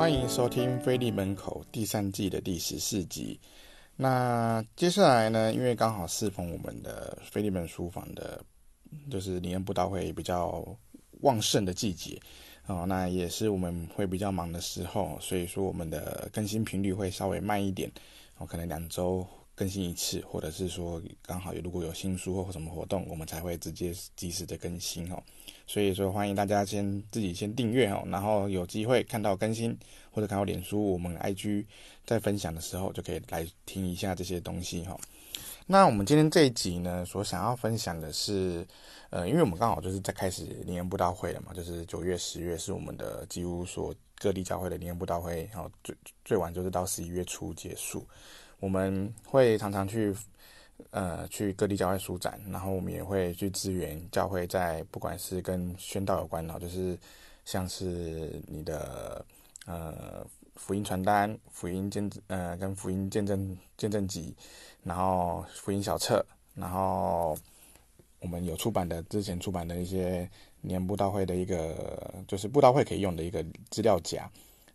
欢迎收听《菲利门口》第三季的第十四集。那接下来呢，因为刚好适逢我们的菲利门书房的，就是灵恩布道会比较旺盛的季节哦，那也是我们会比较忙的时候，所以说我们的更新频率会稍微慢一点我，可能两周。更新一次，或者是说刚好如果有新书或什么活动，我们才会直接及时的更新哦。所以说欢迎大家先自己先订阅哦，然后有机会看到更新或者看到脸书我们 IG 在分享的时候，就可以来听一下这些东西哈。那我们今天这一集呢，所想要分享的是，呃，因为我们刚好就是在开始灵恩布道会了嘛，就是九月、十月是我们的几乎所各地教会的灵恩布道会，然后最最晚就是到十一月初结束。我们会常常去，呃，去各地教会书展，然后我们也会去支援教会，在不管是跟宣道有关的，就是像是你的呃福音传单、福音见呃跟福音见证见证集，然后福音小册，然后我们有出版的之前出版的一些年布道会的一个，就是布道会可以用的一个资料夹。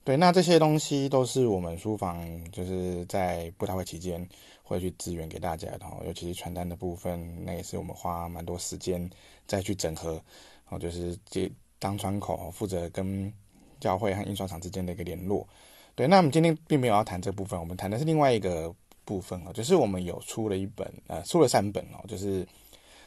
对，那这些东西都是我们书房就是在布道会期间会去支援给大家的，尤其是传单的部分，那也是我们花蛮多时间再去整合，哦，就是接当窗口，负责跟教会和印刷厂之间的一个联络。对，那我们今天并没有要谈这部分，我们谈的是另外一个部分哦，就是我们有出了一本，呃，出了三本哦，就是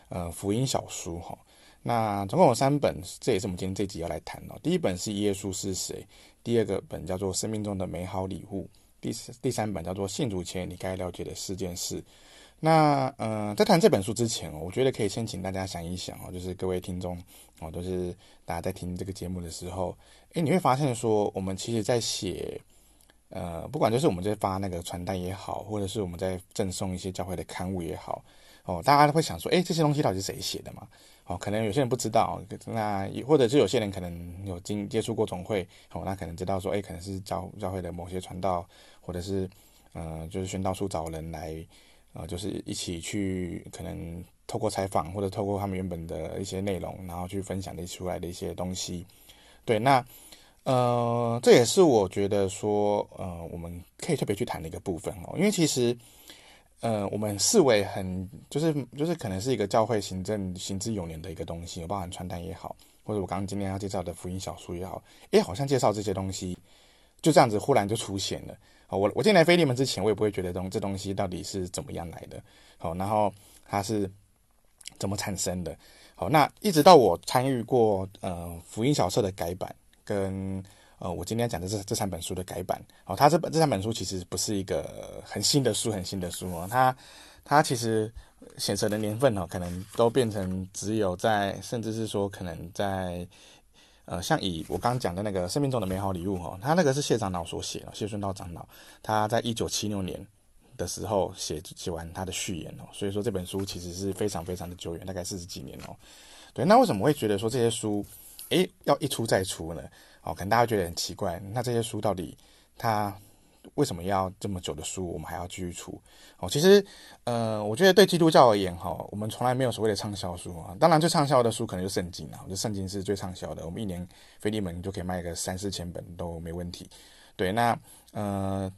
呃福音小书哈。那总共有三本，这也是我们今天这集要来谈哦。第一本是耶稣是谁。第二个本叫做《生命中的美好礼物》，第第三本叫做《信主前你该了解的四件事》。那呃，在谈这本书之前哦，我觉得可以先请大家想一想哦，就是各位听众哦，都是大家在听这个节目的时候，诶，你会发现说，我们其实在写呃，不管就是我们在发那个传单也好，或者是我们在赠送一些教会的刊物也好，哦，大家都会想说，诶，这些东西到底是谁写的嘛？哦，可能有些人不知道，那或者是有些人可能有经接触过总会，哦，那可能知道说，哎，可能是教教会的某些传道，或者是，呃，就是宣道处找人来，呃，就是一起去，可能透过采访或者透过他们原本的一些内容，然后去分享的出来的一些东西。对，那，呃，这也是我觉得说，呃，我们可以特别去谈的一个部分哦，因为其实。呃，我们视为很就是就是可能是一个教会行政行之有年的一个东西，包含传单也好，或者我刚刚今天要介绍的福音小书也好，诶，好像介绍这些东西就这样子忽然就出现了。好，我我进来菲利门之前，我也不会觉得东这东西到底是怎么样来的。好，然后它是怎么产生的？好，那一直到我参与过呃福音小册的改版跟。呃，我今天讲的这这三本书的改版，哦，它这本这三本书其实不是一个很新的书，很新的书哦，它它其实显示的年份哦，可能都变成只有在，甚至是说可能在，呃，像以我刚刚讲的那个生命中的美好礼物哦，他那个是谢长老所写的，谢顺道长老，他在一九七六年的时候写写完他的序言哦，所以说这本书其实是非常非常的久远，大概四十几年哦，对，那为什么会觉得说这些书，诶，要一出再出呢？哦，可能大家觉得很奇怪，那这些书到底它为什么要这么久的书，我们还要继续出？哦，其实，呃，我觉得对基督教而言，哈，我们从来没有所谓的畅销书啊。当然，最畅销的书可能就圣经啊，就圣经是最畅销的，我们一年腓利门就可以卖个三四千本都没问题。对，那呃，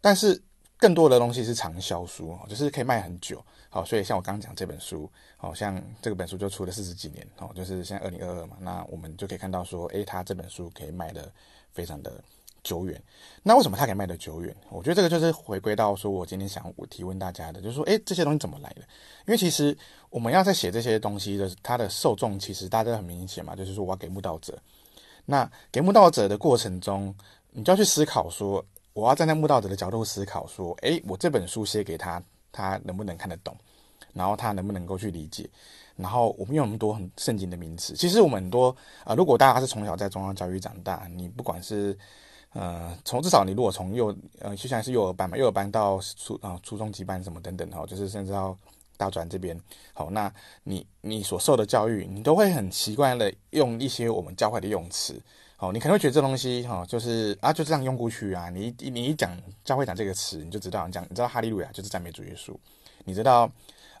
但是更多的东西是长销书，就是可以卖很久。好，所以像我刚刚讲这本书，好像这个本书就出了四十几年，哦，就是现在二零二二嘛，那我们就可以看到说，诶，他这本书可以卖得非常的久远。那为什么他可以卖得久远？我觉得这个就是回归到说我今天想我提问大家的，就是说，诶，这些东西怎么来的？因为其实我们要在写这些东西的，它的受众其实大家都很明显嘛，就是说我要给慕道者。那给慕道者的过程中，你就要去思考说，我要站在慕道者的角度思考说，诶，我这本书写给他。他能不能看得懂，然后他能不能够去理解，然后我们用那么多很圣经的名词，其实我们很多啊、呃，如果大家是从小在中央教育长大，你不管是呃从至少你如果从幼呃就像是幼儿班嘛，幼儿班到初啊、初中级班什么等等哈，就是甚至到大专这边，好，那你你所受的教育，你都会很习惯的用一些我们教会的用词。哦，你可能会觉得这东西哈、哦，就是啊，就这样用过去啊。你一你一讲教会讲这个词，你就知道你讲，你知道哈利路亚就是赞美主耶稣。你知道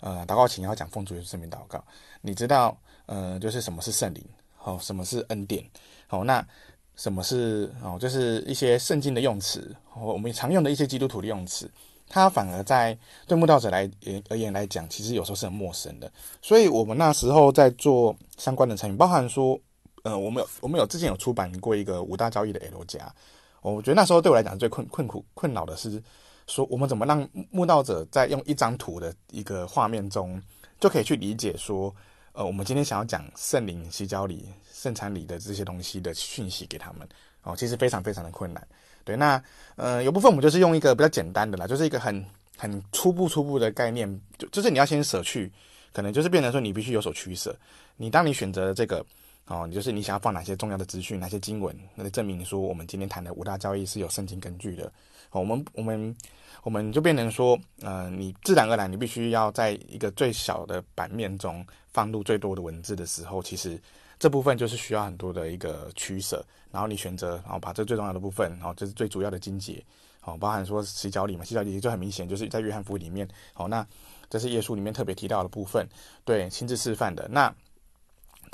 呃，祷告前要讲奉主耶稣圣名祷告。你知道呃，就是什么是圣灵，哦，什么是恩典。哦，那什么是哦，就是一些圣经的用词，我们常用的一些基督徒的用词，它反而在对慕道者来而言来讲，其实有时候是很陌生的。所以我们那时候在做相关的产品，包含说，呃，我们有我们有之前有出版过一个五大交易的 L 加，我觉得那时候对我来讲最困困苦困扰的是，说我们怎么让慕道者在用一张图的一个画面中，就可以去理解说。呃，我们今天想要讲圣灵、洗脚礼、圣餐礼的这些东西的讯息给他们哦，其实非常非常的困难。对，那呃，有部分我们就是用一个比较简单的啦，就是一个很很初步初步的概念，就就是你要先舍去，可能就是变成说你必须有所取舍。你当你选择这个哦，你就是你想要放哪些重要的资讯、哪些经文，那就证明说我们今天谈的五大交易是有圣经根据的。哦，我们我们。我们就变成说，呃，你自然而然，你必须要在一个最小的版面中放入最多的文字的时候，其实这部分就是需要很多的一个取舍。然后你选择，然后把这最重要的部分，然后这是最主要的经节，哦，包含说洗脚礼嘛，洗脚礼就很明显，就是在约翰福音里面，哦，那这是耶稣里面特别提到的部分，对，亲自示范的。那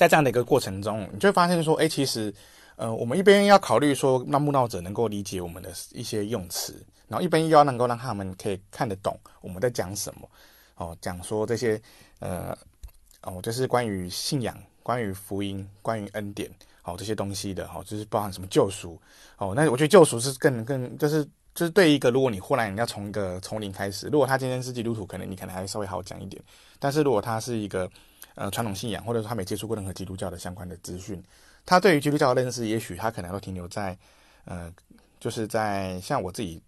在这样的一个过程中，你就会发现说，哎，其实，呃，我们一边要考虑说，让慕道者能够理解我们的一些用词。然后一边又要能够让他们可以看得懂我们在讲什么，哦，讲说这些呃，哦，就是关于信仰、关于福音、关于恩典，哦，这些东西的，哦，就是包含什么救赎，哦，那我觉得救赎是更更就是就是对一个如果你忽然要从一个从零开始，如果他今天是基督徒，可能你可能还稍微好讲一点，但是如果他是一个呃传统信仰，或者说他没接触过任何基督教的相关的资讯，他对于基督教的认识，也许他可能都停留在呃，就是在像我自己。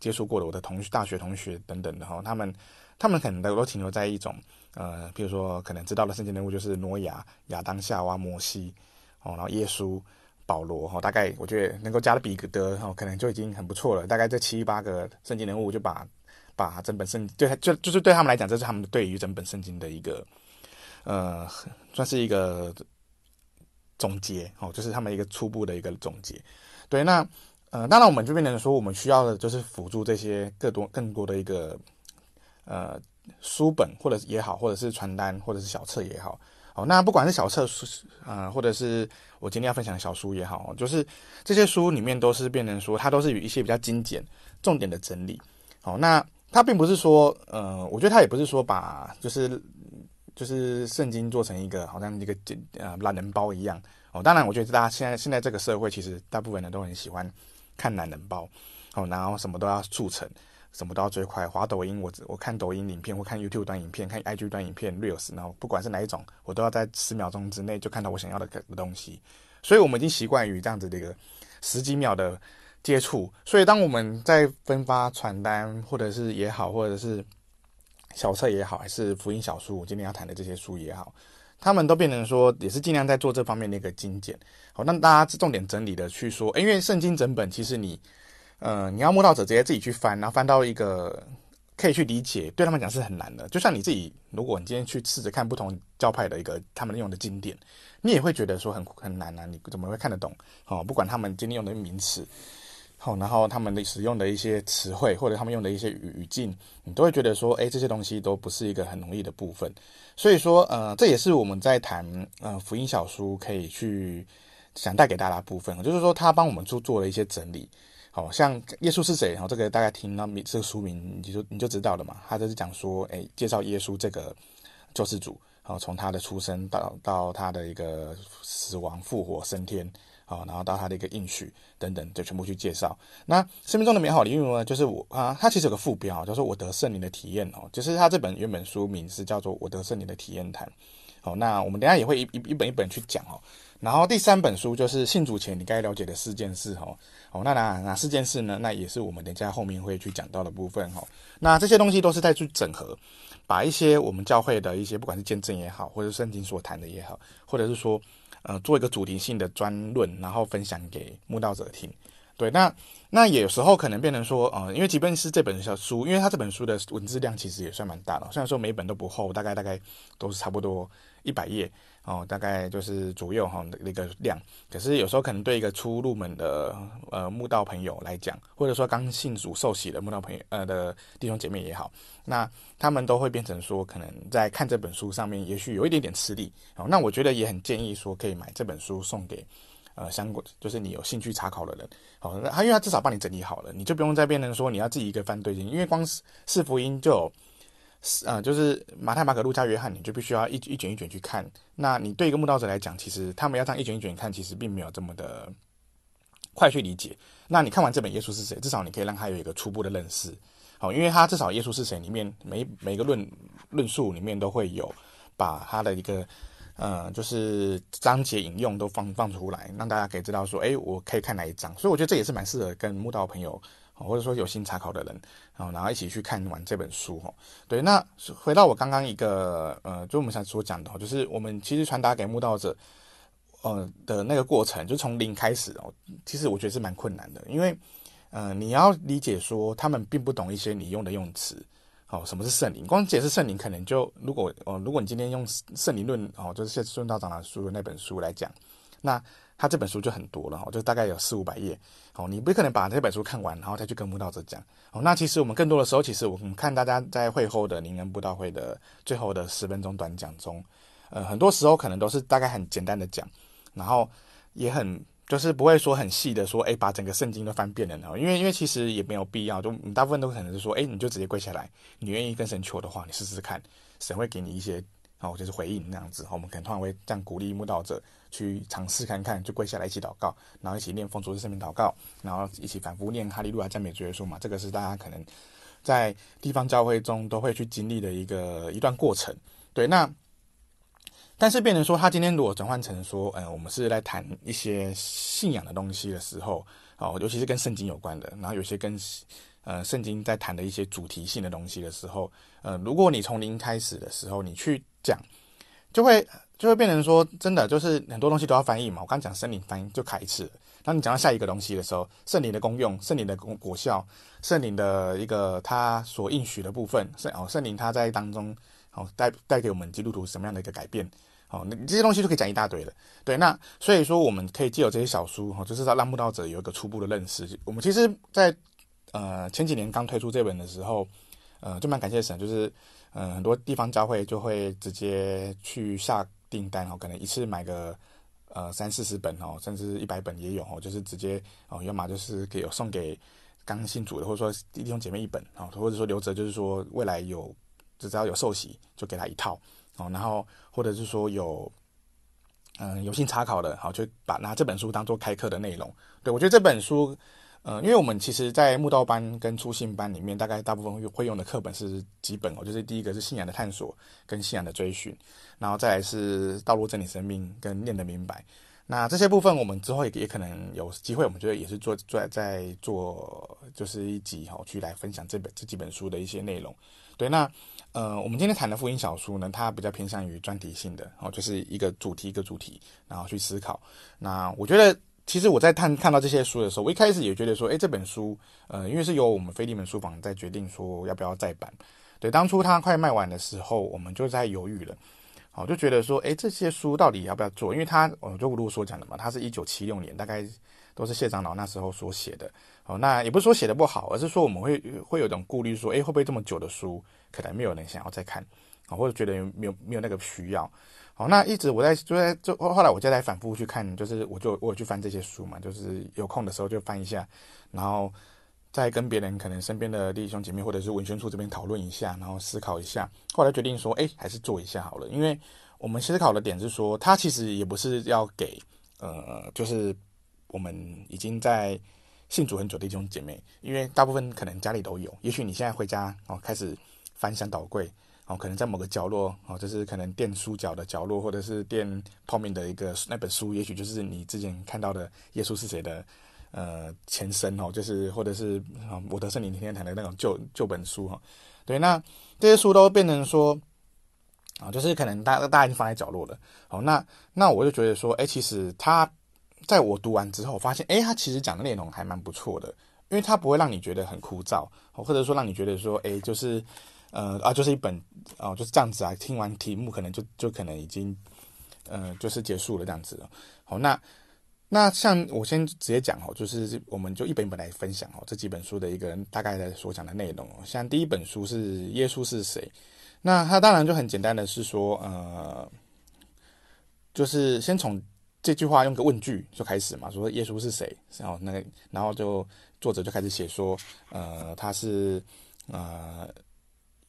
接触过的我的同学、大学同学等等的哈，他们他们可能都都停留在一种呃，比如说可能知道的圣经人物就是挪亚、亚当、夏娃、摩西哦，然后耶稣、保罗哈，大概我觉得能够加了彼得哈，可能就已经很不错了。大概这七八个圣经人物就把把整本圣对他就就是对他们来讲，这是他们对于整本圣经的一个呃，算是一个总结哦，就是他们一个初步的一个总结。对，那。呃，当然，我们就变成说，我们需要的就是辅助这些更多、更多的一个呃书本，或者也好，或者是传单，或者是小册也好。好，那不管是小册书，呃，或者是我今天要分享的小书也好，就是这些书里面都是变成说，它都是有一些比较精简、重点的整理。好，那它并不是说，呃，我觉得它也不是说把就是就是圣经做成一个好像一个呃懒人包一样。哦，当然，我觉得大家现在现在这个社会，其实大部分人都很喜欢。看懒人包，哦，然后什么都要速成，什么都要最快。滑抖音，我我看抖音影片，或看 YouTube 短影片，看 IG 短影片，Reels，然后不管是哪一种，我都要在十秒钟之内就看到我想要的的东西。所以，我们已经习惯于这样子的一个十几秒的接触。所以，当我们在分发传单，或者是也好，或者是小册也好，还是福音小书，我今天要谈的这些书也好。他们都变成说，也是尽量在做这方面的一个精简，好，让大家重点整理的去说，因为圣经整本其实你，呃，你要摸到者直接自己去翻，然后翻到一个可以去理解，对他们讲是很难的。就像你自己，如果你今天去试着看不同教派的一个他们用的经典，你也会觉得说很很难啊，你怎么会看得懂？哦，不管他们今天用的名词。好，然后他们的使用的一些词汇，或者他们用的一些语语境，你都会觉得说，哎，这些东西都不是一个很容易的部分。所以说，呃，这也是我们在谈呃福音小书可以去想带给大家的部分，就是说他帮我们做做了一些整理。好像耶稣是谁？然后这个大家听到这个书名，你就你就知道了嘛。他就是讲说，哎，介绍耶稣这个救世主，然后从他的出生到到他的一个死亡、复活、升天。好，然后到他的一个应许等等，就全部去介绍。那生命中的美好礼物呢？就是我啊，它其实有个副标，叫做“我得圣灵的体验”哦。就是他这本原本书名是叫做“我得圣灵的体验谈”。好，那我们等下也会一一本一本去讲哦。然后第三本书就是信主前你该了解的四件事哦。哦，那哪哪四件事呢？那也是我们等下后面会去讲到的部分哦。那这些东西都是在去整合，把一些我们教会的一些不管是见证也好，或者是圣经所谈的也好，或者是说。呃，做一个主题性的专论，然后分享给慕道者听。对，那那有时候可能变成说，呃，因为即便是这本小书，因为它这本书的文字量其实也算蛮大了，虽然说每本都不厚，大概大概都是差不多一百页。哦，大概就是左右哈那个量，可是有时候可能对一个初入门的呃慕道朋友来讲，或者说刚信主受洗的慕道朋友呃的弟兄姐妹也好，那他们都会变成说，可能在看这本书上面，也许有一点点吃力。哦，那我觉得也很建议说，可以买这本书送给呃相关，就是你有兴趣查考的人，好，那他因为他至少帮你整理好了，你就不用再变成说你要自己一个翻对经，因为光是四福音就，呃，就是马太、马可、路加、约翰，你就必须要一一卷一卷去看。那你对一个慕道者来讲，其实他们要这样一卷一卷看，其实并没有这么的快去理解。那你看完这本耶稣是谁，至少你可以让他有一个初步的认识，好，因为他至少耶稣是谁里面每每个论论述里面都会有把他的一个。呃，就是章节引用都放放出来，让大家可以知道说，哎，我可以看哪一章。所以我觉得这也是蛮适合跟慕道朋友，或者说有心查考的人，然后一起去看完这本书。哈，对。那回到我刚刚一个，呃，就我们想所讲的，就是我们其实传达给慕道者，呃的那个过程，就从零开始哦。其实我觉得是蛮困难的，因为，呃，你要理解说他们并不懂一些你用的用词。哦，什么是圣灵？光解释圣灵，可能就如果哦，如果你今天用圣灵论哦，就是谢孙道长的书的那本书来讲，那他这本书就很多了，就大概有四五百页。哦，你不可能把这本书看完，然后再去跟布道者讲。哦，那其实我们更多的时候，其实我们看大家在会后的灵恩布道会的最后的十分钟短讲中，呃，很多时候可能都是大概很简单的讲，然后也很。就是不会说很细的说，哎，把整个圣经都翻遍了呢，因为因为其实也没有必要，就你大部分都可能是说，哎，你就直接跪下来，你愿意跟神求的话，你试试看，神会给你一些，哦，就是回应那样子，我们可能通常会这样鼓励慕道者去尝试看看，就跪下来一起祷告，然后一起念奉主的圣名祷告，然后一起反复念哈利路亚赞美主耶稣嘛，这个是大家可能在地方教会中都会去经历的一个一段过程，对，那。但是变成说，他今天如果转换成说，嗯，我们是来谈一些信仰的东西的时候，哦，尤其是跟圣经有关的，然后有些跟，呃，圣经在谈的一些主题性的东西的时候，呃，如果你从零开始的时候，你去讲，就会就会变成说，真的就是很多东西都要翻译嘛。我刚讲圣灵翻译就卡一次，当你讲到下一个东西的时候，圣灵的功用、圣灵的果果效、圣灵的一个他所应许的部分，圣哦，圣灵他在当中，哦，带带给我们基督徒什么样的一个改变？哦，那这些东西就可以讲一大堆了。对，那所以说我们可以借由这些小书，哈，就是让慕道者有一个初步的认识。我们其实，在呃前几年刚推出这本的时候，呃，就蛮感谢神，就是嗯很多地方教会就会直接去下订单，哦，可能一次买个呃三四十本哦，甚至一百本也有哦，就是直接哦，要么就是给送给刚信主的，或者说弟兄姐妹一本哦，或者说留着，就是说未来有只要有受洗就给他一套。哦，然后或者是说有，嗯，有心查考的，好，就把拿这本书当做开课的内容。对，我觉得这本书，嗯，因为我们其实，在慕道班跟初信班里面，大概大部分会用的课本是几本哦，就是第一个是信仰的探索跟信仰的追寻，然后再来是道路真理生命跟念得明白。那这些部分我们之后也也可能有机会，我们觉得也是做做在做，就是一集哈，去来分享这本这几本书的一些内容。对，那。呃，我们今天谈的福音小书呢，它比较偏向于专题性的哦，就是一个主题一个主题，然后去思考。那我觉得，其实我在看看到这些书的时候，我一开始也觉得说，诶，这本书，呃，因为是由我们腓利门书房在决定说要不要再版。对，当初它快卖完的时候，我们就在犹豫了，好，就觉得说，诶，这些书到底要不要做？因为它，我就如所讲的嘛，它是一九七六年，大概都是谢长老那时候所写的。哦，那也不是说写的不好，而是说我们会会有种顾虑，说，诶，会不会这么久的书？可能没有人想要再看，啊，或者觉得没有没有那个需要，好，那一直我在就在就后来我就在反复去看，就是我就我去翻这些书嘛，就是有空的时候就翻一下，然后再跟别人可能身边的弟兄姐妹或者是文宣处这边讨论一下，然后思考一下，后来决定说，哎，还是做一下好了，因为我们思考的点是说，它其实也不是要给呃，就是我们已经在信主很久的弟兄姐妹，因为大部分可能家里都有，也许你现在回家哦开始。翻箱倒柜，哦，可能在某个角落，哦，就是可能垫书角的角落，或者是垫泡面的一个那本书，也许就是你之前看到的耶稣是谁的，呃，前身哦，就是或者是啊，我的圣灵天天谈的那种旧旧本书哈，对，那这些书都变成说，啊，就是可能大大家已经放在角落了，好，那那我就觉得说，哎，其实他在我读完之后，发现，哎，他其实讲的内容还蛮不错的，因为他不会让你觉得很枯燥，或者说让你觉得说，哎，就是。呃啊，就是一本哦，就是这样子啊。听完题目，可能就就可能已经，呃，就是结束了这样子了。好，那那像我先直接讲哦，就是我们就一本一本来分享哦，这几本书的一个大概的所讲的内容。像第一本书是耶稣是谁，那它当然就很简单的是说，呃，就是先从这句话用个问句就开始嘛，说耶稣是谁？然后那个，然后就作者就开始写说，呃，他是呃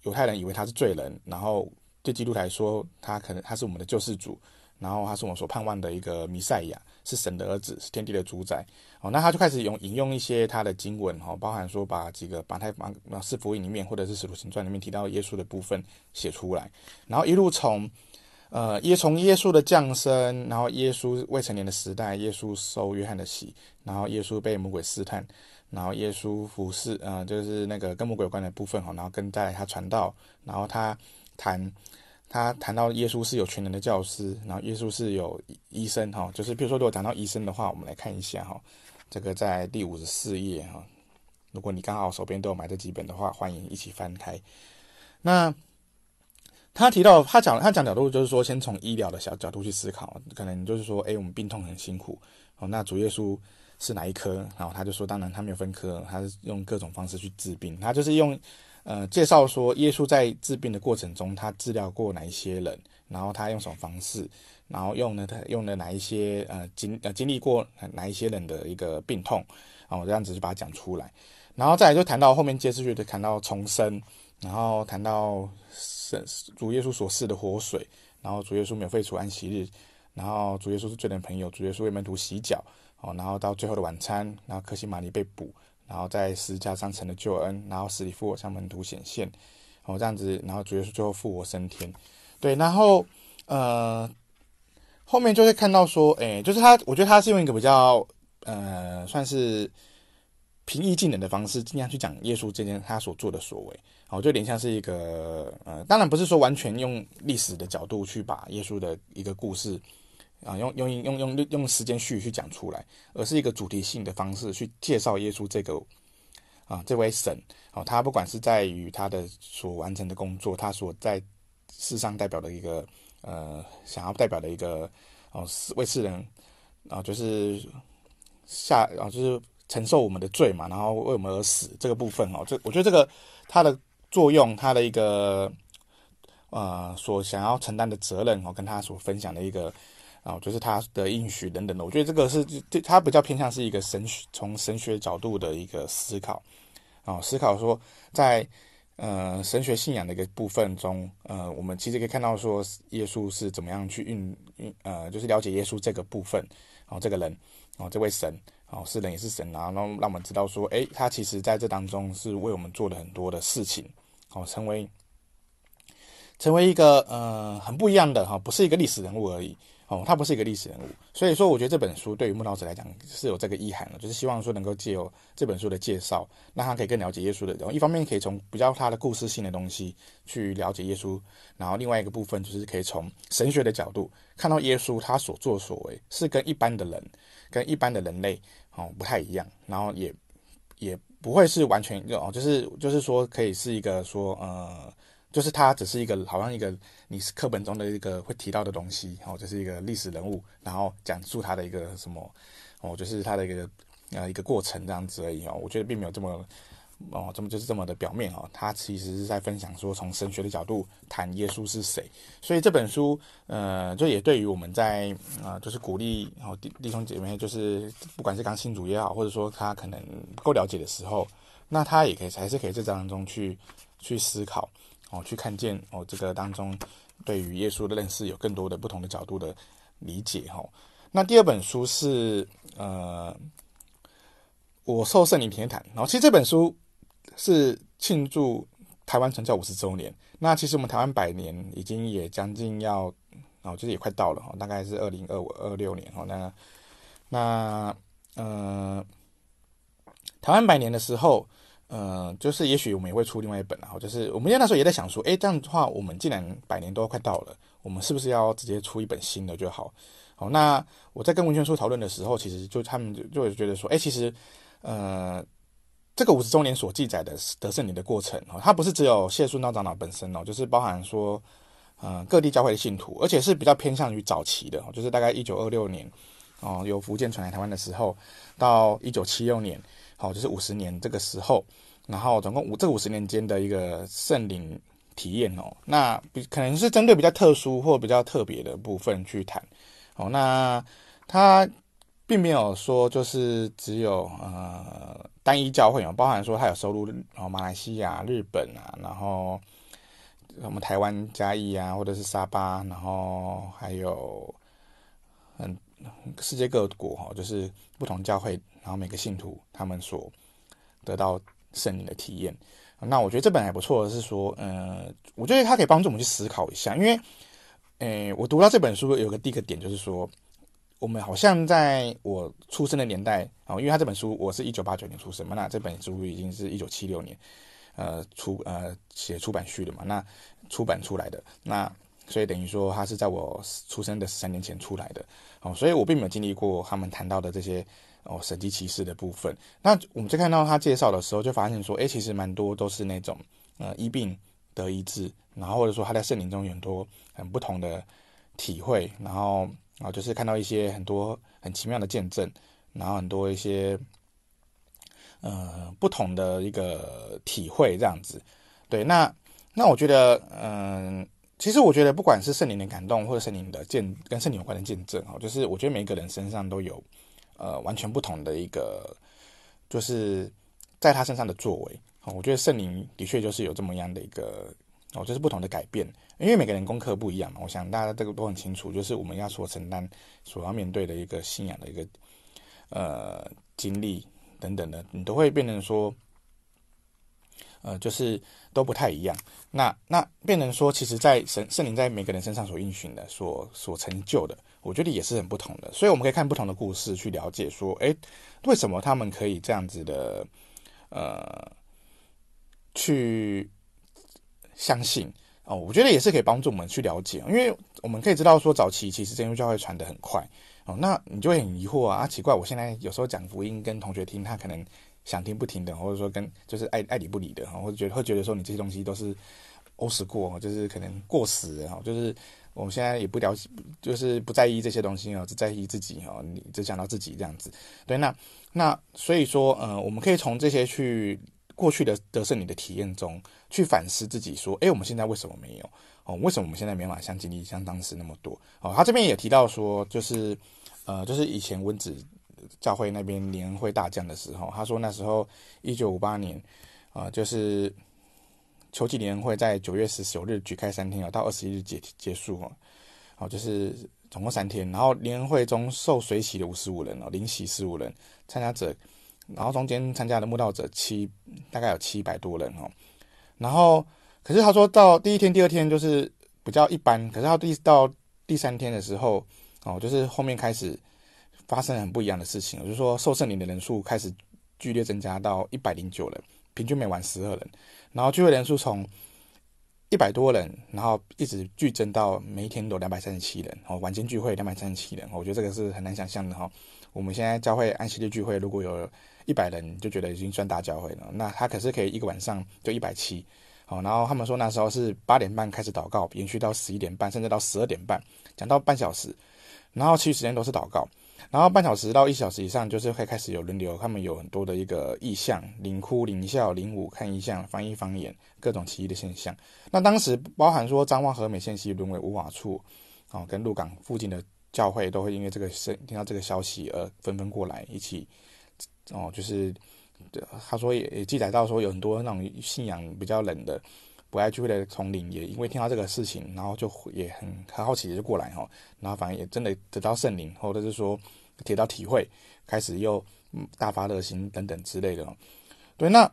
犹太人以为他是罪人，然后对基督来说，他可能他是我们的救世主，然后他是我们所盼望的一个弥赛亚，是神的儿子，是天地的主宰。哦，那他就开始用引用一些他的经文，哈，包含说把几个马太、马四福音里面或者是使徒行传里面提到耶稣的部分写出来，然后一路从。呃，耶从耶稣的降生，然后耶稣未成年的时代，耶稣受约翰的洗，然后耶稣被魔鬼试探，然后耶稣服侍，呃，就是那个跟魔鬼有关的部分哈，然后跟在他传道，然后他谈他谈到耶稣是有全能的教师，然后耶稣是有医生哈，就是比如说如果谈到医生的话，我们来看一下哈，这个在第五十四页哈，如果你刚好手边都有买这几本的话，欢迎一起翻开，那。他提到，他讲，他讲角度就是说，先从医疗的小角度去思考，可能就是说，哎，我们病痛很辛苦，哦，那主耶稣是哪一科？然后他就说，当然他没有分科，他是用各种方式去治病，他就是用，呃，介绍说，耶稣在治病的过程中，他治疗过哪一些人，然后他用什么方式，然后用了他用了哪一些，呃，经呃经历过哪一些人的一个病痛，然后这样子就把它讲出来，然后再来就谈到后面接下去的谈到重生，然后谈到。主耶稣所赐的活水，然后主耶稣免费除安息日，然后主耶稣是罪人朋友，主耶稣为门徒洗脚，哦，然后到最后的晚餐，然后克西马尼被捕，然后在十字架上成了救恩，然后死里复活向门徒显现，哦，这样子，然后主耶稣最后复活升天，对，然后呃后面就会看到说，哎，就是他，我觉得他是用一个比较呃算是平易近人的方式，尽量去讲耶稣这件他所做的所为。哦，就有点像是一个呃，当然不是说完全用历史的角度去把耶稣的一个故事啊，用用用用用时间序去讲出来，而是一个主题性的方式去介绍耶稣这个啊这位神。哦，他不管是在于他的所完成的工作，他所在世上代表的一个呃想要代表的一个哦为世人啊，就是下啊就是承受我们的罪嘛，然后为我们而死这个部分哦，这我觉得这个他的。作用他的一个呃所想要承担的责任哦，跟他所分享的一个啊，就是他的应许等等的，我觉得这个是对他比较偏向是一个神学从神学角度的一个思考啊，思考说在呃神学信仰的一个部分中，呃，我们其实可以看到说耶稣是怎么样去运运呃，就是了解耶稣这个部分哦，这个人哦，这位神。哦，是人也是神啊，然后让我们知道说，诶，他其实在这当中是为我们做了很多的事情，哦，成为成为一个呃很不一样的哈，不是一个历史人物而已，哦，他不是一个历史人物，所以说我觉得这本书对于木道者来讲是有这个意涵的，就是希望说能够借由这本书的介绍，让他可以更了解耶稣的，然后一方面可以从比较他的故事性的东西去了解耶稣，然后另外一个部分就是可以从神学的角度看到耶稣他所作所为是跟一般的人跟一般的人类。哦，不太一样，然后也也不会是完全哦，就是就是说可以是一个说呃，就是他只是一个好像一个你是课本中的一个会提到的东西哦，就是一个历史人物，然后讲述他的一个什么哦，就是他的一个呃一个过程这样子而已哦，我觉得并没有这么。哦，这么就是这么的表面哦，他其实是在分享说，从神学的角度谈耶稣是谁。所以这本书，呃，就也对于我们在啊、就是鼓励哦弟弟兄姐妹，就是不管是刚信主也好，或者说他可能不够了解的时候，那他也可以还是可以在这当中去去思考哦，去看见哦这个当中对于耶稣的认识有更多的不同的角度的理解哈、哦。那第二本书是呃，我受圣灵体验谈，然后其实这本书。是庆祝台湾传教五十周年。那其实我们台湾百年已经也将近要哦，就是也快到了哈，大概是二零二五二六年哈。那那呃，台湾百年的时候，呃，就是也许我们也会出另外一本哈，就是我们那时候也在想说，哎，这样的话，我们既然百年都快到了，我们是不是要直接出一本新的就好？好，那我在跟文宣书讨论的时候，其实就他们就就会觉得说，哎，其实呃。这个五十周年所记载的得圣灵的过程哦，它不是只有谢顺道长老本身哦，就是包含说，呃，各地教会的信徒，而且是比较偏向于早期的，就是大概一九二六年哦，由福建传来台湾的时候，到一九七六年，好，就是五十年这个时候，然后总共五这五十年间的一个圣灵体验哦，那比可能是针对比较特殊或比较特别的部分去谈，哦，那。他并没有说就是只有呃单一教会哦，包含说他有收录然后马来西亚、日本啊，然后我们台湾嘉义啊，或者是沙巴，然后还有嗯世界各国哈，就是不同教会，然后每个信徒他们所得到圣灵的体验。那我觉得这本还不错的是说，呃，我觉得它可以帮助我们去思考一下，因为，诶，我读到这本书有个第一个点就是说，我们好像在我出生的年代啊，因为他这本书我是一九八九年出生嘛，那这本书已经是一九七六年，呃出呃写出版序的嘛，那出版出来的，那所以等于说他是在我出生的十三年前出来的，哦，所以我并没有经历过他们谈到的这些。哦，神迹奇事的部分，那我们在看到他介绍的时候，就发现说，哎，其实蛮多都是那种呃医病得医治，然后或者说他在圣灵中有很多很不同的体会，然后啊就是看到一些很多很奇妙的见证，然后很多一些呃不同的一个体会这样子。对，那那我觉得，嗯、其实我觉得不管是圣灵的感动，或者圣灵的见跟圣灵有关的见证哦，就是我觉得每一个人身上都有。呃，完全不同的一个，就是在他身上的作为，哦，我觉得圣灵的确就是有这么样的一个，哦，就是不同的改变，因为每个人功课不一样嘛。我想大家这个都很清楚，就是我们要所承担、所要面对的一个信仰的一个呃经历等等的，你都会变成说，呃，就是都不太一样。那那变成说，其实，在神圣灵在每个人身上所应许的、所所成就的。我觉得也是很不同的，所以我们可以看不同的故事去了解说，诶，为什么他们可以这样子的，呃，去相信哦？我觉得也是可以帮助我们去了解，因为我们可以知道说，早期其实真耶教会传得很快哦，那你就会很疑惑，啊，奇怪，我现在有时候讲福音跟同学听，他可能想听不听的，或者说跟就是爱爱理不理的，或者觉得会觉得说你这些东西都是欧时过，就是可能过时了，就是。我们现在也不了解，就是不在意这些东西哦，只在意自己哦，你只想到自己这样子。对，那那所以说，呃，我们可以从这些去过去的得胜你的体验中去反思自己，说，哎，我们现在为什么没有？哦，为什么我们现在没办法像经历像当时那么多？哦，他这边也提到说，就是呃，就是以前温子教会那边年会大降的时候，他说那时候一九五八年啊，就是。秋季联会在九月十九日举开三天啊，到二十一日结结束哦，好，就是总共三天。然后联会中受水洗的五十五人哦，灵洗十五人参加者，然后中间参加的慕道者七大概有七百多人哦。然后可是他说到第一天、第二天就是比较一般，可是到第到第三天的时候哦，就是后面开始发生很不一样的事情，就是说受圣灵的人数开始剧烈增加到一百零九人，平均每晚十二人。然后聚会人数从一百多人，然后一直剧增到每一天都两百三十七人。哦，晚间聚会两百三十七人，我觉得这个是很难想象的哈。我们现在教会安息日聚会，如果有一百人，就觉得已经算大教会了。那他可是可以一个晚上就一百七。好，然后他们说那时候是八点半开始祷告，延续到十一点半，甚至到十二点半，讲到半小时。然后其余时间都是祷告。然后半小时到一小时以上，就是会开始有轮流，他们有很多的一个异象，灵哭、灵笑、灵舞、看异象、翻译方言，各种奇异的现象。那当时包含说彰化和美县西沦为无法处，哦，跟鹿港附近的教会都会因为这个声听到这个消息而纷纷过来一起，哦，就是他说也也记载到说有很多那种信仰比较冷的。不爱聚会的丛林也因为听到这个事情，然后就也很很好奇就过来哈，然后反而也真的得到圣灵，或者是说得到体会，开始又大发热心等等之类的。对，那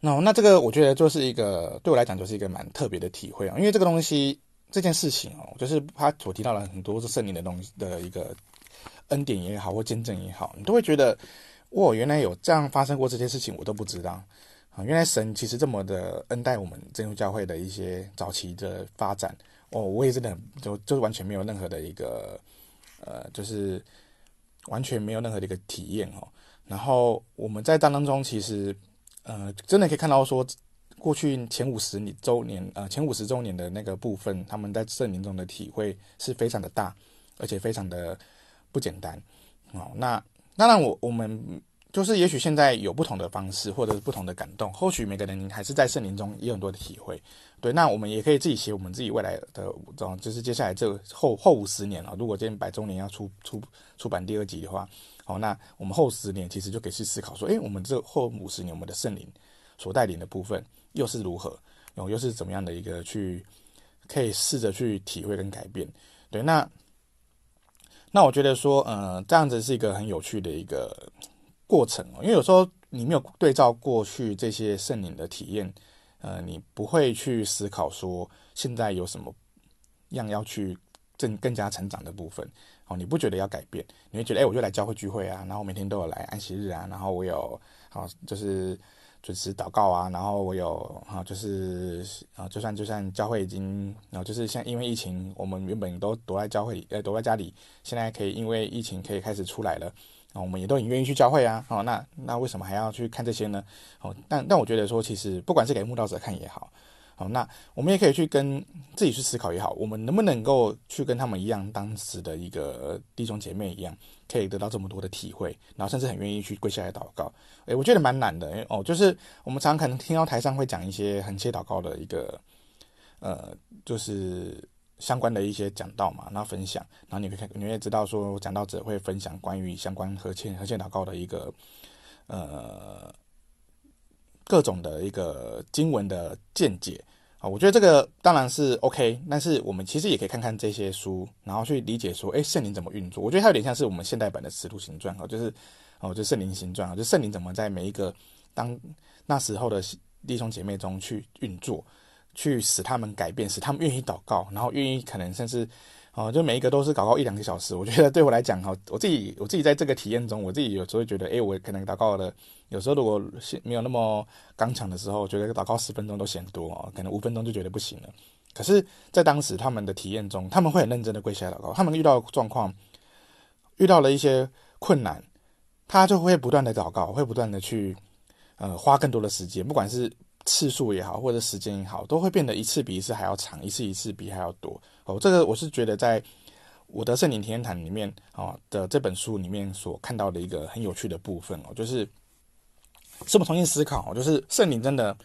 那那这个我觉得就是一个对我来讲就是一个蛮特别的体会啊，因为这个东西这件事情哦，就是他所提到了很多是圣灵的东西的一个恩典也好或见证也好，你都会觉得哇，原来有这样发生过这些事情，我都不知道。啊，原来神其实这么的恩待我们真耶稣教会的一些早期的发展哦，我也真的就就是完全没有任何的一个呃，就是完全没有任何的一个体验哦。然后我们在当中其实呃，真的可以看到说，过去前五十年周年呃，前五十周年的那个部分，他们在圣灵中的体会是非常的大，而且非常的不简单哦。那当然我我们。就是也许现在有不同的方式，或者是不同的感动，或许每个人还是在圣灵中也有很多的体会。对，那我们也可以自己写我们自己未来的这，就是接下来这后后五十年啊，如果今天百周年要出出出版第二集的话，好，那我们后十年其实就可以去思考说，诶，我们这后五十年我们的圣灵所带领的部分又是如何，然后又是怎么样的一个去可以试着去体会跟改变。对，那那我觉得说，呃，这样子是一个很有趣的一个。过程哦，因为有时候你没有对照过去这些圣灵的体验，呃，你不会去思考说现在有什么样要去更更加成长的部分哦，你不觉得要改变，你会觉得哎，我就来教会聚会啊，然后每天都有来安息日啊，然后我有好就是准时祷告啊，然后我有啊就是啊，就算就算教会已经然后就是像因为疫情，我们原本都躲在教会里呃躲在家里，现在可以因为疫情可以开始出来了。我们也都很愿意去教会啊，哦，那那为什么还要去看这些呢？哦，但但我觉得说，其实不管是给慕道者看也好，哦，那我们也可以去跟自己去思考也好，我们能不能够去跟他们一样，当时的一个弟兄姐妹一样，可以得到这么多的体会，然后甚至很愿意去跪下来祷告。诶，我觉得蛮难的，哦，就是我们常常可能听到台上会讲一些恒切祷告的一个，呃，就是。相关的一些讲道嘛，然后分享，然后你会看，你也知道说讲道者会分享关于相关恒切恒切祷告的一个呃各种的一个经文的见解啊，我觉得这个当然是 OK，但是我们其实也可以看看这些书，然后去理解说，哎，圣灵怎么运作？我觉得它有点像是我们现代版的《使徒行传》啊，就是哦，就圣灵行传啊，就圣灵怎么在每一个当那时候的弟兄姐妹中去运作。去使他们改变，使他们愿意祷告，然后愿意可能甚至，哦，就每一个都是祷告一两个小时。我觉得对我来讲，哈，我自己我自己在这个体验中，我自己有时候觉得，诶，我可能祷告的，有时候如果没有那么刚强的时候，觉得祷告十分钟都嫌多，可能五分钟就觉得不行了。可是，在当时他们的体验中，他们会很认真的跪下来祷告，他们遇到状况，遇到了一些困难，他就会不断的祷告，会不断的去，呃，花更多的时间，不管是。次数也好，或者时间也好，都会变得一次比一次还要长，一次一次比还要多。哦，这个我是觉得在我的圣灵体验谈里面啊的这本书里面所看到的一个很有趣的部分哦，就是是我们重新思考，就是圣灵真的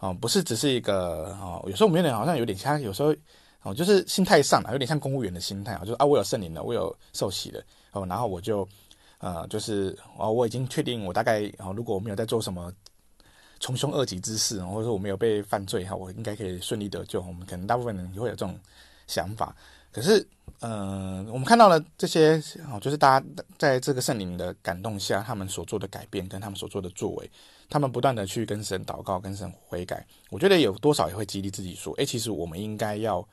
哦，不是只是一个哦，有时候我们有点好像有点像，有时候哦，就是心态上啊，有点像公务员的心态啊，就是啊，我有圣灵了，我有受洗了哦，然后我就呃，就是哦，我已经确定我大概哦，如果我没有在做什么。穷凶恶极之事，或者说我没有被犯罪哈，我应该可以顺利得救。我们可能大部分人也会有这种想法。可是，嗯、我们看到了这些哦，就是大家在这个圣灵的感动下，他们所做的改变跟他们所做的作为，他们不断的去跟神祷告、跟神悔改。我觉得有多少也会激励自己说：诶，其实我们应该要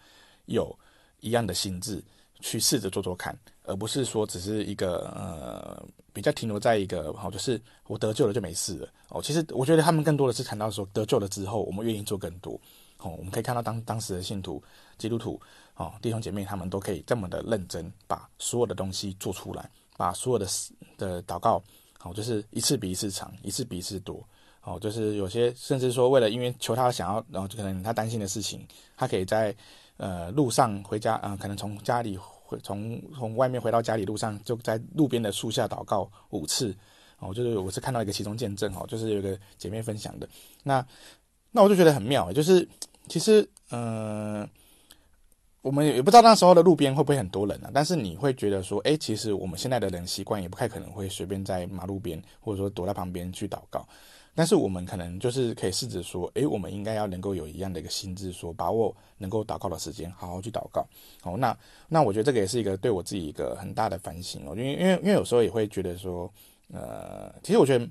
有一样的心智去试着做做看，而不是说只是一个呃。比较停留在一个好，就是我得救了就没事了哦。其实我觉得他们更多的是谈到说得救了之后，我们愿意做更多哦。我们可以看到当当时的信徒、基督徒哦，弟兄姐妹他们都可以这么的认真，把所有的东西做出来，把所有的的祷告哦，就是一次比一次长，一次比一次多哦。就是有些甚至说为了因为求他想要，然后就可能他担心的事情，他可以在呃路上回家啊、可能从家里回。从从外面回到家里路上，就在路边的树下祷告五次，哦，就是我是看到一个其中见证哦，就是有个姐妹分享的，那那我就觉得很妙，就是其实嗯、我们也不知道那时候的路边会不会很多人啊，但是你会觉得说，哎，其实我们现在的人习惯也不太可能会随便在马路边或者说躲在旁边去祷告。但是我们可能就是可以试着说，诶，我们应该要能够有一样的一个心智，说把握能够祷告的时间，好好去祷告。哦，那那我觉得这个也是一个对我自己一个很大的反省哦，因为因为因为有时候也会觉得说，呃，其实我觉得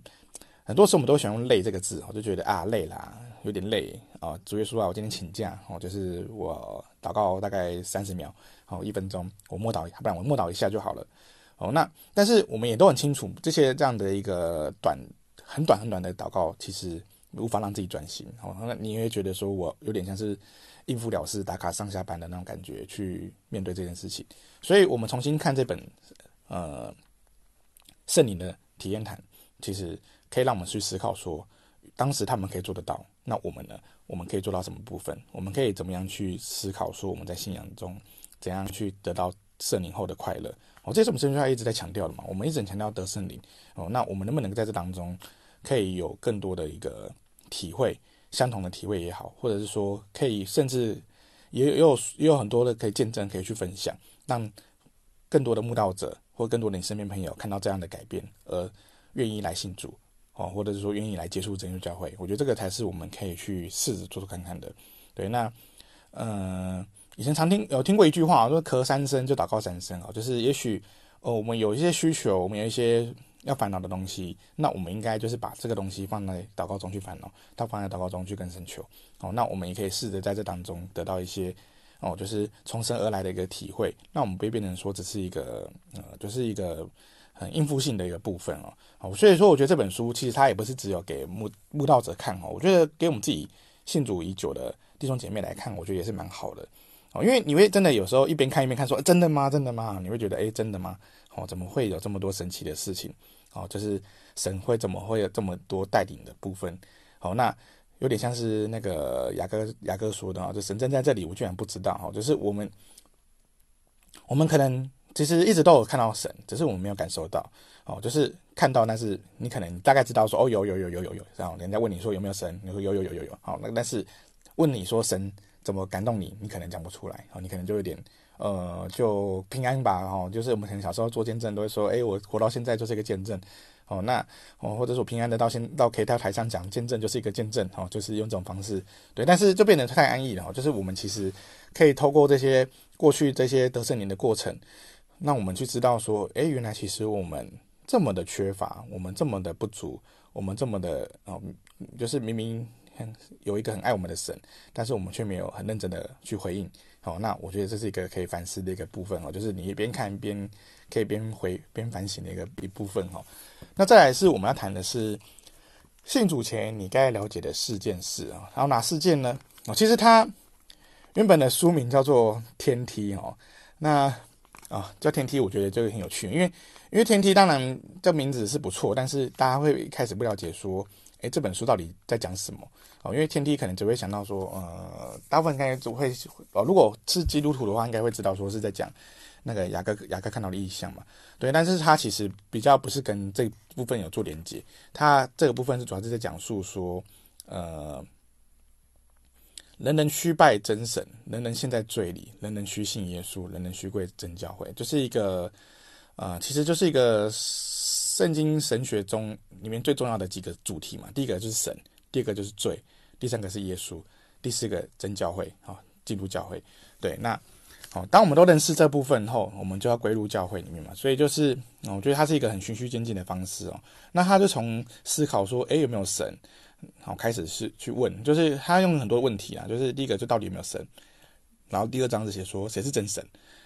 很多时候我们都喜欢用“累”这个字，我就觉得啊累啦，有点累啊。主耶稣啊，我今天请假哦，就是我祷告大概三十秒，好一分钟，我默祷，不然我默祷一下就好了。哦，那但是我们也都很清楚，这些这样的一个短。很短很短的祷告，其实无法让自己专心。哦，那你也会觉得说，我有点像是应付了事、打卡上下班的那种感觉，去面对这件事情。所以，我们重新看这本呃圣灵的体验谈，其实可以让我们去思考说，当时他们可以做得到，那我们呢？我们可以做到什么部分？我们可以怎么样去思考说，我们在信仰中怎样去得到圣灵后的快乐。哦，这是我们圣经上一直在强调的嘛。我们一直强调得圣灵哦，那我们能不能在这当中可以有更多的一个体会，相同的体会也好，或者是说可以甚至也有也有也有很多的可以见证，可以去分享，让更多的慕道者或更多的你身边朋友看到这样的改变，而愿意来信主哦，或者是说愿意来接触真耶稣教会。我觉得这个才是我们可以去试着做做看看的。对，那嗯。以前常听有听过一句话，说咳三声就祷告三声啊，就是也许哦我们有一些需求，我们有一些要烦恼的东西，那我们应该就是把这个东西放在祷告中去烦恼，到放在祷告中去跟神求哦。那我们也可以试着在这当中得到一些哦，就是从神而来的一个体会。那我们不会变成说只是一个呃，就是一个很应付性的一个部分哦。哦，所以说我觉得这本书其实它也不是只有给慕慕道者看哦，我觉得给我们自己信主已久的弟兄姐妹来看，我觉得也是蛮好的。哦，因为你会真的有时候一边看一边看，说真的吗？真的吗？你会觉得诶，真的吗？哦，怎么会有这么多神奇的事情？哦，就是神会怎么会有这么多带领的部分？哦，那有点像是那个雅各雅各说的啊，就神正在这里，我居然不知道。哦，就是我们我们可能其实一直都有看到神，只是我们没有感受到。哦，就是看到，但是你可能大概知道说，哦，有有有有有有，然后人家问你说有没有神，你说有有有有有。好，那但是问你说神。怎么感动你？你可能讲不出来哦，你可能就有点呃，就平安吧哦。就是我们可能小时候做见证都会说，诶，我活到现在就是一个见证哦。那哦，或者说平安的到现到可以到台上讲见证就是一个见证哦，就是用这种方式对。但是就变得太安逸了哦。就是我们其实可以透过这些过去这些得圣灵的过程，让我们去知道说，诶，原来其实我们这么的缺乏，我们这么的不足，我们这么的哦，就是明明。有一个很爱我们的神，但是我们却没有很认真的去回应。好，那我觉得这是一个可以反思的一个部分哦，就是你一边看边可以边回边反省的一个一部分哈。那再来是我们要谈的是信主前你该了解的四件事啊，然后哪四件呢？哦，其实它原本的书名叫做天梯哦，那啊叫天梯，我觉得这个很有趣，因为因为天梯当然这名字是不错，但是大家会开始不了解说。诶，这本书到底在讲什么？哦，因为天梯可能只会想到说，呃，大部分应该只会哦，如果是基督徒的话，应该会知道说是在讲那个雅各雅各看到的异象嘛。对，但是他其实比较不是跟这部分有做连接，他这个部分是主要是在讲述说，呃，人人须拜真神，人人陷在罪里，人人须信耶稣，人人须归真教会，就是一个，呃，其实就是一个。圣经神学中里面最重要的几个主题嘛，第一个就是神，第二个就是罪，第三个是耶稣，第四个真教会啊，基督教会。对，那好，当我们都认识这部分后，我们就要归入教会里面嘛。所以就是，我觉得它是一个很循序渐进的方式哦。那他就从思考说，诶，有没有神？好，开始是去问，就是他用很多问题啊，就是第一个就到底有没有神？然后第二章是写说谁是真神？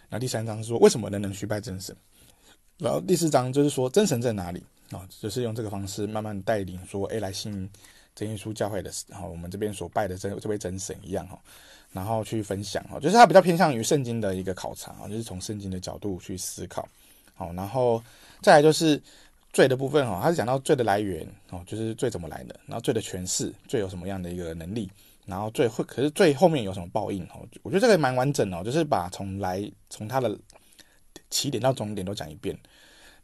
然后第三章是说为什么人人须拜真神？然后第四章就是说真神在哪里啊？就是用这个方式慢慢带领说，哎，来信真耶稣教会的，然后我们这边所拜的这这位真神一样哈，然后去分享哈，就是他比较偏向于圣经的一个考察啊，就是从圣经的角度去思考，好，然后再来就是罪的部分哈，他是讲到罪的来源哦，就是罪怎么来的，然后罪的诠释，罪有什么样的一个能力，然后罪会可是罪后面有什么报应哦？我觉得这个蛮完整哦，就是把从来从他的。起点到终点都讲一遍，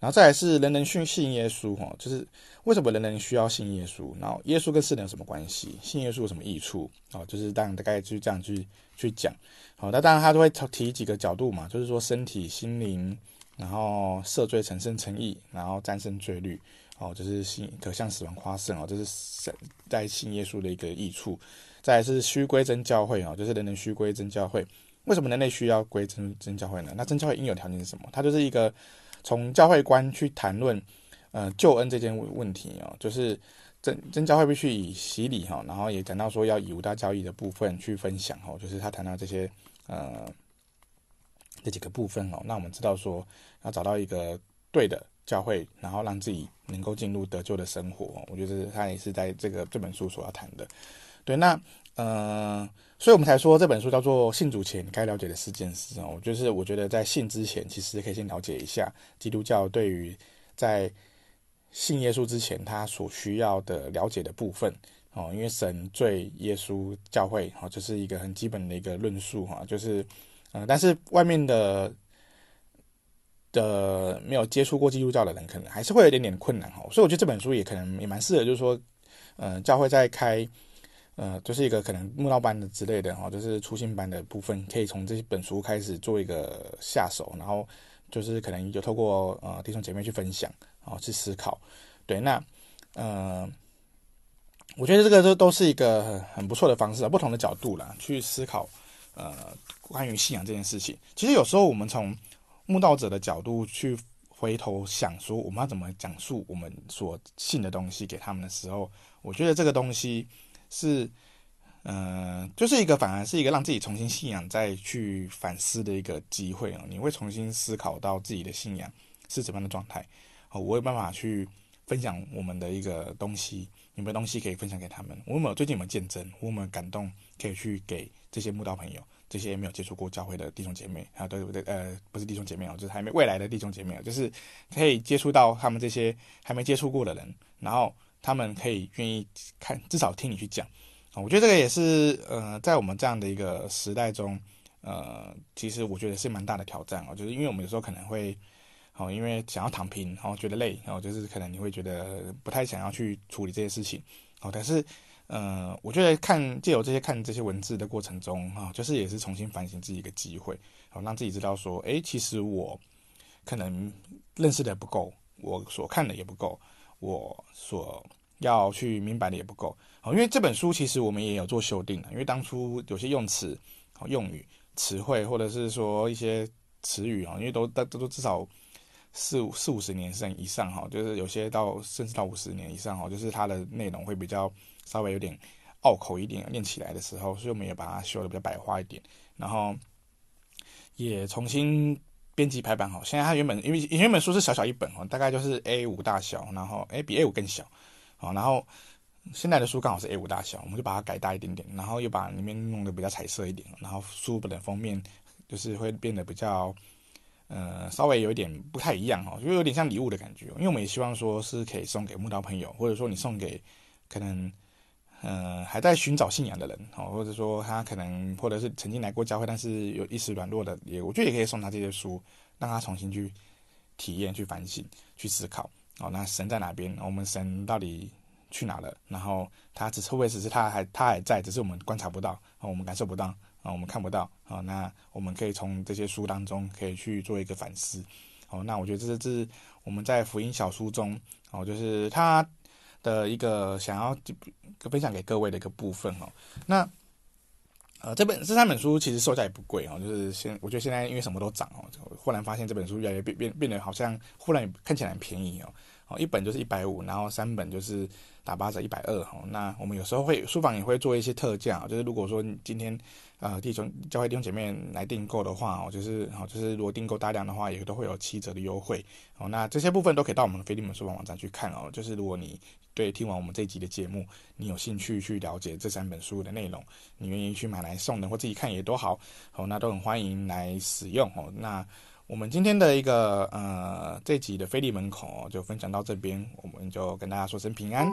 然后再来是人人需信耶稣哈，就是为什么人人需要信耶稣？然后耶稣跟世人有什么关系？信耶稣有什么益处？哦，就是当然大概就这样去去讲。好，那当然他都会提几个角度嘛，就是说身体、心灵，然后赦罪、成圣、成义，然后战胜罪律。哦，就是信可向死亡夸胜哦，这是在信耶稣的一个益处。再来是须归真教会哦，就是人人须归真教会。为什么人类需要归真真教会呢？那真教会应有条件是什么？它就是一个从教会观去谈论，呃，救恩这件问题哦，就是真真教会必须以洗礼哈，然后也讲到说要以五大教义的部分去分享哦，就是他谈到这些呃这几个部分哦，那我们知道说要找到一个对的教会，然后让自己能够进入得救的生活，我觉得他也是在这个这本书所要谈的。对，那呃。所以我们才说这本书叫做《信主前该了解的四件事》哦，就是我觉得在信之前，其实可以先了解一下基督教对于在信耶稣之前他所需要的了解的部分哦，因为神、罪、耶稣、教会哦，这是一个很基本的一个论述哈，就是嗯，但是外面的的没有接触过基督教的人，可能还是会有一点点困难哈。所以我觉得这本书也可能也蛮适合，就是说，呃，教会在开，呃，就是一个可能慕道班的之类的哈，就是初信班的部分，可以从这本书开始做一个下手，然后就是可能有透过呃弟兄姐妹去分享，然后去思考。对，那呃，我觉得这个都都是一个很不错的方式，不同的角度啦，去思考呃关于信仰这件事情。其实有时候我们从慕道者的角度去回头想说，我们要怎么讲述我们所信的东西给他们的时候，我觉得这个东西是，嗯、就是一个反而是一个让自己重新信仰再去反思的一个机会哦。你会重新思考到自己的信仰是怎么样的状态哦。我有办法去分享我们的一个东西，有没有东西可以分享给他们？我有没有最近有没有见证？我有没有感动可以去给这些慕道朋友？这些没有接触过教会的弟兄姐妹，啊，对不对？呃，不是弟兄姐妹哦，就是还没未来的弟兄姐妹，就是可以接触到他们这些还没接触过的人，然后他们可以愿意看，至少听你去讲啊。我觉得这个也是，呃，在我们这样的一个时代中，呃，其实我觉得是蛮大的挑战哦。就是因为我们有时候可能会，哦，因为想要躺平，然后觉得累，然后就是可能你会觉得不太想要去处理这些事情，哦，但是。呃，我觉得看借由这些看这些文字的过程中啊，就是也是重新反省自己一个机会，好让自己知道说，诶，其实我可能认识的不够，我所看的也不够，我所要去明白的也不够。好，因为这本书其实我们也有做修订的，因为当初有些用词、用语、词汇，或者是说一些词语啊，因为都都都至少四五四五十年甚以上哈，就是有些到甚至到五十年以上哈，就是它的内容会比较。稍微有点拗口一点，念起来的时候，所以我们也把它修的比较白话一点，然后也重新编辑排版好。现在它原本因为原本书是小小一本哦，大概就是 A 五大小，然后诶比 A 五更小，哦，然后现在的书刚好是 A 五大小，我们就把它改大一点点，然后又把里面弄得比较彩色一点，然后书本的封面就是会变得比较呃稍微有一点不太一样哦，就有点像礼物的感觉，因为我们也希望说是可以送给木刀朋友，或者说你送给可能。呃，还在寻找信仰的人哦，或者说他可能，或者是曾经来过教会，但是有一时软弱的，也我觉得也可以送他这些书，让他重新去体验、去反省、去思考。哦，那神在哪边？我们神到底去哪了？然后他只是会只是他还他还在，只是我们观察不到，我们感受不到，啊，我们看不到。啊，那我们可以从这些书当中可以去做一个反思。哦，那我觉得这是这是我们在福音小书中，哦，就是他。的一个想要分享给各位的一个部分哦，那呃这本这三本书其实售价也不贵哦，就是现我觉得现在因为什么都涨哦，忽然发现这本书越来越变变变得好像忽然看起来很便宜哦，哦一本就是一百五，然后三本就是打八折一百二哦，那我们有时候会书房也会做一些特价，就是如果说你今天。啊，弟兄教会弟兄姐妹来订购的话，哦，就是哦，就是如果订购大量的话，也都会有七折的优惠。哦，那这些部分都可以到我们的腓利门书房网站去看哦。就是如果你对听完我们这一集的节目，你有兴趣去了解这三本书的内容，你愿意去买来送的或自己看也都好，好，那都很欢迎来使用哦。那我们今天的一个呃这集的飞利门口就分享到这边，我们就跟大家说声平安。